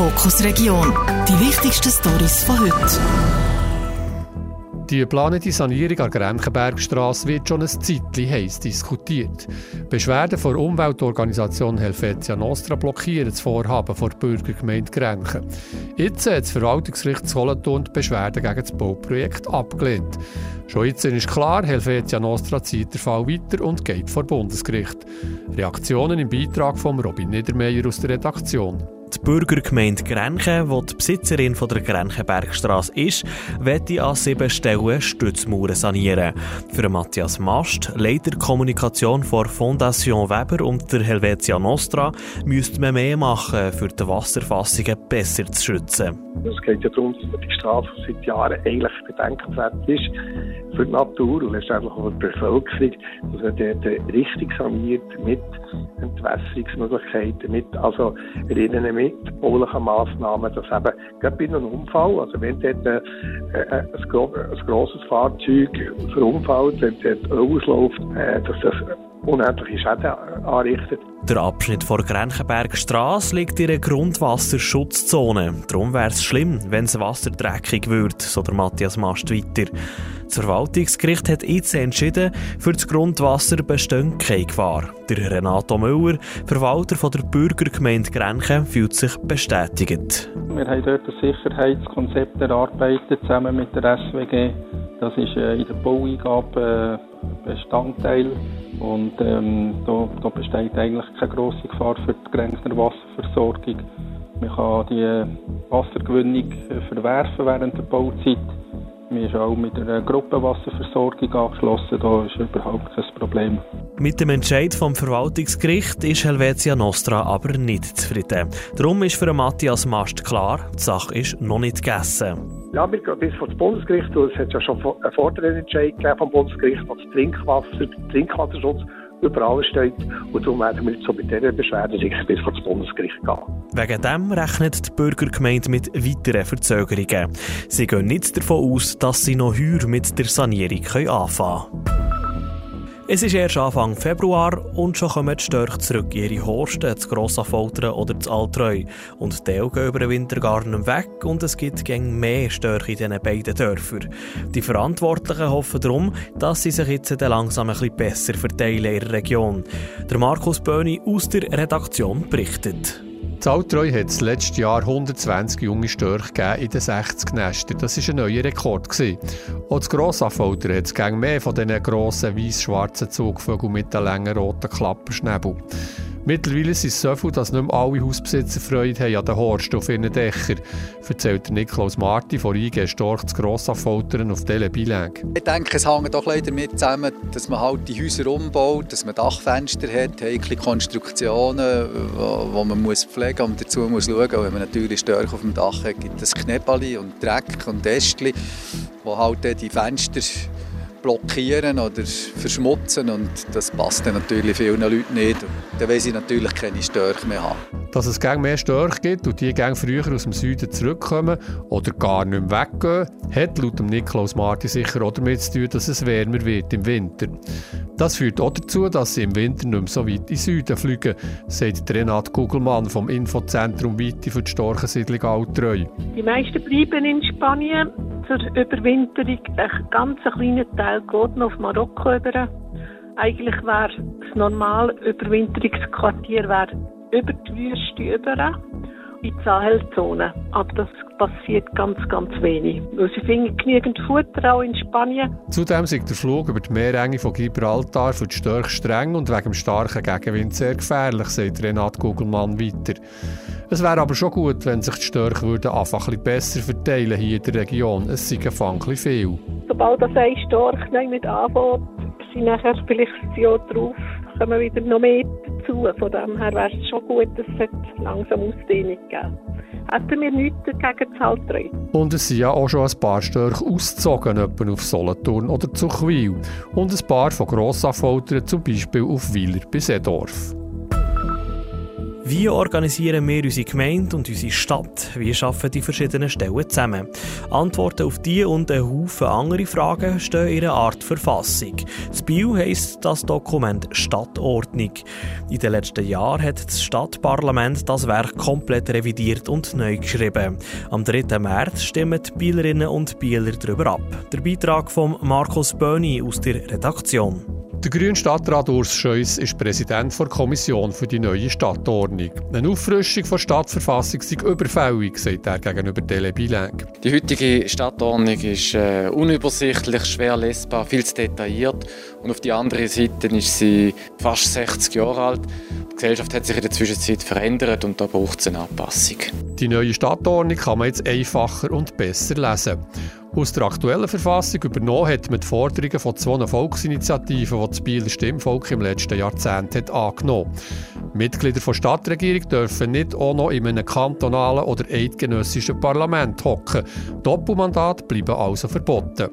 Fokus Region. Die wichtigsten Stories von heute. Die geplante Sanierung an der wird schon ein Zeitchen heiß diskutiert. Beschwerden vor Umweltorganisation Helvetia Nostra blockieren das Vorhaben vor der Bürgergemeinde Grenchen. Jetzt hat das Verwaltungsgericht Solothurn die Beschwerden gegen das Bauprojekt abgelehnt. Schon jetzt ist klar, Helvetia Nostra zieht den Fall weiter und geht vor Bundesgericht. Reaktionen im Beitrag von Robin Niedermeyer aus der Redaktion. Die Bürgergemeinde Grenchen, die die Besitzerin von der Grenchenbergstrasse ist, wette an sieben Stellen Stützmauern sanieren. Für Matthias Mast, Leiter Kommunikation vor Fondation Weber und der Helvetia Nostra, müsste man mehr machen, für die Wasserfassungen besser zu schützen. Es geht ja darum, dass die Straße seit Jahren eigentlich bedenkenswert ist für die Natur und letztendlich auch für die Bevölkerung, dass man dort richtig saniert mit Entwässerungsmöglichkeiten, mit, also erinnern mit baulichen Massnahmen, dass eben gerade bei einem Unfall, also wenn dort äh, äh, ein, ein grosses Fahrzeug verunfallt, wenn dort ausläuft, dass das unendliche Schäden anrichtet. Der Abschnitt vor Grenchenbergstrasse liegt in einer Grundwasserschutzzone. Darum wäre es schlimm, wenn das Wasser dreckig wird, so der Matthias Mast weiter. Das Verwaltungsgericht hat jetzt entschieden, für das Grundwasser besteht keine Gefahr. Der Renato Müller, Verwalter von der Bürgergemeinde Grenchen, fühlt sich bestätigt. Wir haben dort ein Sicherheitskonzept erarbeitet, zusammen mit der SWG. Das ist äh, in der Baueingabe äh, Bestandteil und ähm, da, da, besteht eigentlich keine grosse Gefahr für die Grenzer Wasserversorgung. Man kann die Wassergewinnung äh, verwerfen während der Bauzeit. Wir sind auch mit einer Gruppenwasserversorgung angeschlossen, da ist überhaupt kein Problem. Mit dem Entscheid vom Verwaltungsgericht ist Helvetia Nostra aber nicht zufrieden. Darum ist für Matthias Mast klar, die Sache ist noch nicht gegessen. Ja, wir gehen bis vor das Bundesgericht. Es hat ja schon einen Vorderentscheid gegeben vom Bundesgericht, was Trinkwasser, Trinkwasserschutz über alles steht. Und darum werden wir jetzt so mit dieser Beschwerde sicher bis vor das Bundesgericht gehen. Wegen dem rechnet die Bürgergemeinde mit weiteren Verzögerungen. Sie gehen nicht davon aus, dass sie noch heuer mit der Sanierung anfangen können. Es ist erst Anfang Februar und schon kommen die Störche zurück in ihre Horsten, zu Grossaffoltern oder zu Altreu. Und die gehen über den Winter gar nicht weg und es gibt gegen mehr Störche in diesen beiden Dörfern. Die Verantwortlichen hoffen darum, dass sie sich jetzt langsam ein bisschen besser verteilen in ihrer Region. Der Markus Böhni aus der Redaktion berichtet. Zaltreu hat es letztes Jahr 120 junge Störche in den 60 Nestern. Das war ein neuer Rekord. Gewesen. Auch das Grossaffolter hat es mehr von diesen grossen weiß-schwarzen Zugvögeln mit den langen roten Klapperschnäbel. Mittlerweile ist es so viel, dass nicht mehr alle Hausbesitzer Freude haben an den Horst auf ihren Dächern, erzählt Niklaus Marti von IG Storch zu Grossaffoltern auf Tele Bilag. Ich denke, es hängt doch leider damit zusammen, dass man halt die Häuser umbaut, dass man Dachfenster hat, heikle Konstruktionen, die man muss pflegen und dazu muss schauen, wenn man natürlich Störche auf dem Dach hat, gibt es Knäppali und Dreck und Ästchen, wo halt die Fenster blockieren oder verschmutzen und das passt dann natürlich vielen Leuten nicht. dann wollen sie natürlich keine Störche mehr haben. Dass es gegen mehr Störche gibt und die gegen früher aus dem Süden zurückkommen oder gar nicht mehr weggehen, hat laut Niklaus Marti sicher auch damit zu tun, dass es wärmer wird im Winter. Das führt auch dazu, dass sie im Winter nicht mehr so weit in den Süden fliegen, sagt Renat Kugelmann vom Infozentrum Weite für die Storchensiedlung Altreu. Die meisten bleiben in Spanien zur Überwinterung. Ein ganz kleiner Teil geht noch auf Marokko über. Eigentlich wäre das normale Überwinterungsquartier über die Wüste über in die Sahelzone. Aber das passiert ganz, ganz wenig. Weil sie finden genügend Futter auch in Spanien. Zudem ist der Flug über die Meerenge von Gibraltar für die Störche streng und wegen dem starken Gegenwind sehr gefährlich, sagt Renat Gugelmann weiter. Es wäre aber schon gut, wenn sich die Störche würden einfach ein besser verteilen hier in der Region. Es sei ein viel. Sobald das ein Storch nicht anfängt, sind nachher vielleicht das Jahr drauf kommen wieder noch mehr dazu. Von dem her wäre es schon gut, dass es langsam Ausdehnung geben Hätten wir nichts dagegen zu halten. Und es sind ja auch schon ein paar Störche ausgezogen, etwa auf Solothurn oder zu Chwil. Und ein paar von Grossaffoltern, zum Beispiel auf Wieler bis Edorf. Wie organisieren wir unsere Gemeinde und unsere Stadt? Wie schaffen die verschiedenen Stellen zusammen? Antworten auf diese und einen Haufen andere Fragen stehen in einer Art Verfassung. Das Bio heisst das Dokument Stadtordnung. In den letzten Jahren hat das Stadtparlament das Werk komplett revidiert und neu geschrieben. Am 3. März stimmen die Bielerinnen und Bieler darüber ab. Der Beitrag von Markus Böni aus der Redaktion. Der grüne Stadtrat Urs Scheuss ist Präsident der Kommission für die neue Stadtordnung. Eine Auffrischung der Stadtverfassung sei überfällig, sagt er gegenüber Tele Bilang. Die heutige Stadtordnung ist äh, unübersichtlich, schwer lesbar, viel zu detailliert. Und auf der anderen Seite ist sie fast 60 Jahre alt. Die Gesellschaft hat sich in der Zwischenzeit verändert und da braucht es eine Anpassung. Die neue Stadtordnung kann man jetzt einfacher und besser lesen. Aus der aktuellen Verfassung übernommen hat man die Forderungen von zwei Volksinitiativen, die das Bieler Stimmvolk im letzten Jahrzehnt hat angenommen Mitglieder der Stadtregierung dürfen nicht auch noch in einem kantonalen oder eidgenössischen Parlament hocken. Doppelmandat bleiben also verboten.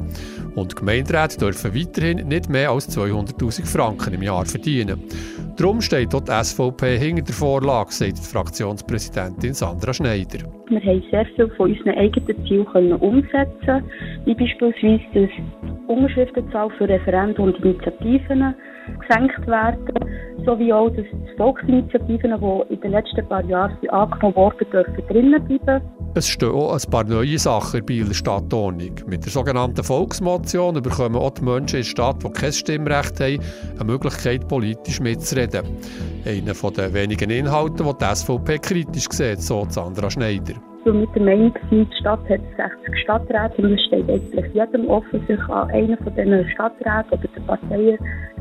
Und Gemeinderäte dürfen weiterhin nicht mehr als 200.000 Franken im Jahr verdienen. Darum steht dort die SVP hinter der Vorlage, sagt die Fraktionspräsidentin Sandra Schneider. Wir haben sehr viel von unseren eigenen Zielen umsetzen wie beispielsweise, dass die Unterschriftenzahl für Referenden und Initiativen gesenkt werden, sowie auch, dass die Volksinitiativen, die in den letzten paar Jahren angenommen wurden, dürfen drinnen bleiben. Es stehen auch ein paar neue Sachen in der Stadtordnung. Mit der sogenannten Volksmotion bekommen auch die Menschen in der Stadt, die kein Stimmrecht haben, eine Möglichkeit, politisch mitzureden. Einer der wenigen Inhalte, die die SVP kritisch sieht, so Sandra Schneider. Wir mit der Meinung, die Stadt hat 60 Stadträte und es steht eigentlich jedem offen, sich an einen von diesen Stadträten oder den Parteien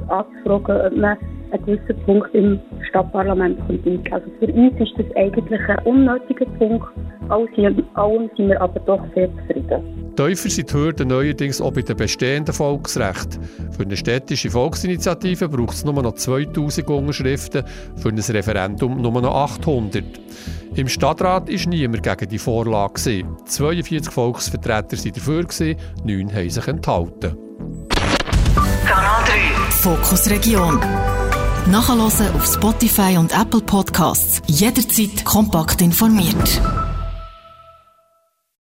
anzufragen, ob man einen gewissen Punkt im Stadtparlament kommt. Also für uns ist das eigentlich ein unnötiger Punkt. Alles in allem sind wir aber doch sehr zufrieden. Tiefer sind die Hürden neuerdings auch bei den bestehenden Volksrechten. Für eine städtische Volksinitiative braucht es nur noch 2000 Unterschriften, für ein Referendum nur noch 800. Im Stadtrat war niemand gegen die Vorlage. 42 Volksvertreter waren dafür, 9 haben sich enthalten. Kanal 3 Fokus Region. Nachhören auf Spotify und Apple Podcasts. Jederzeit kompakt informiert.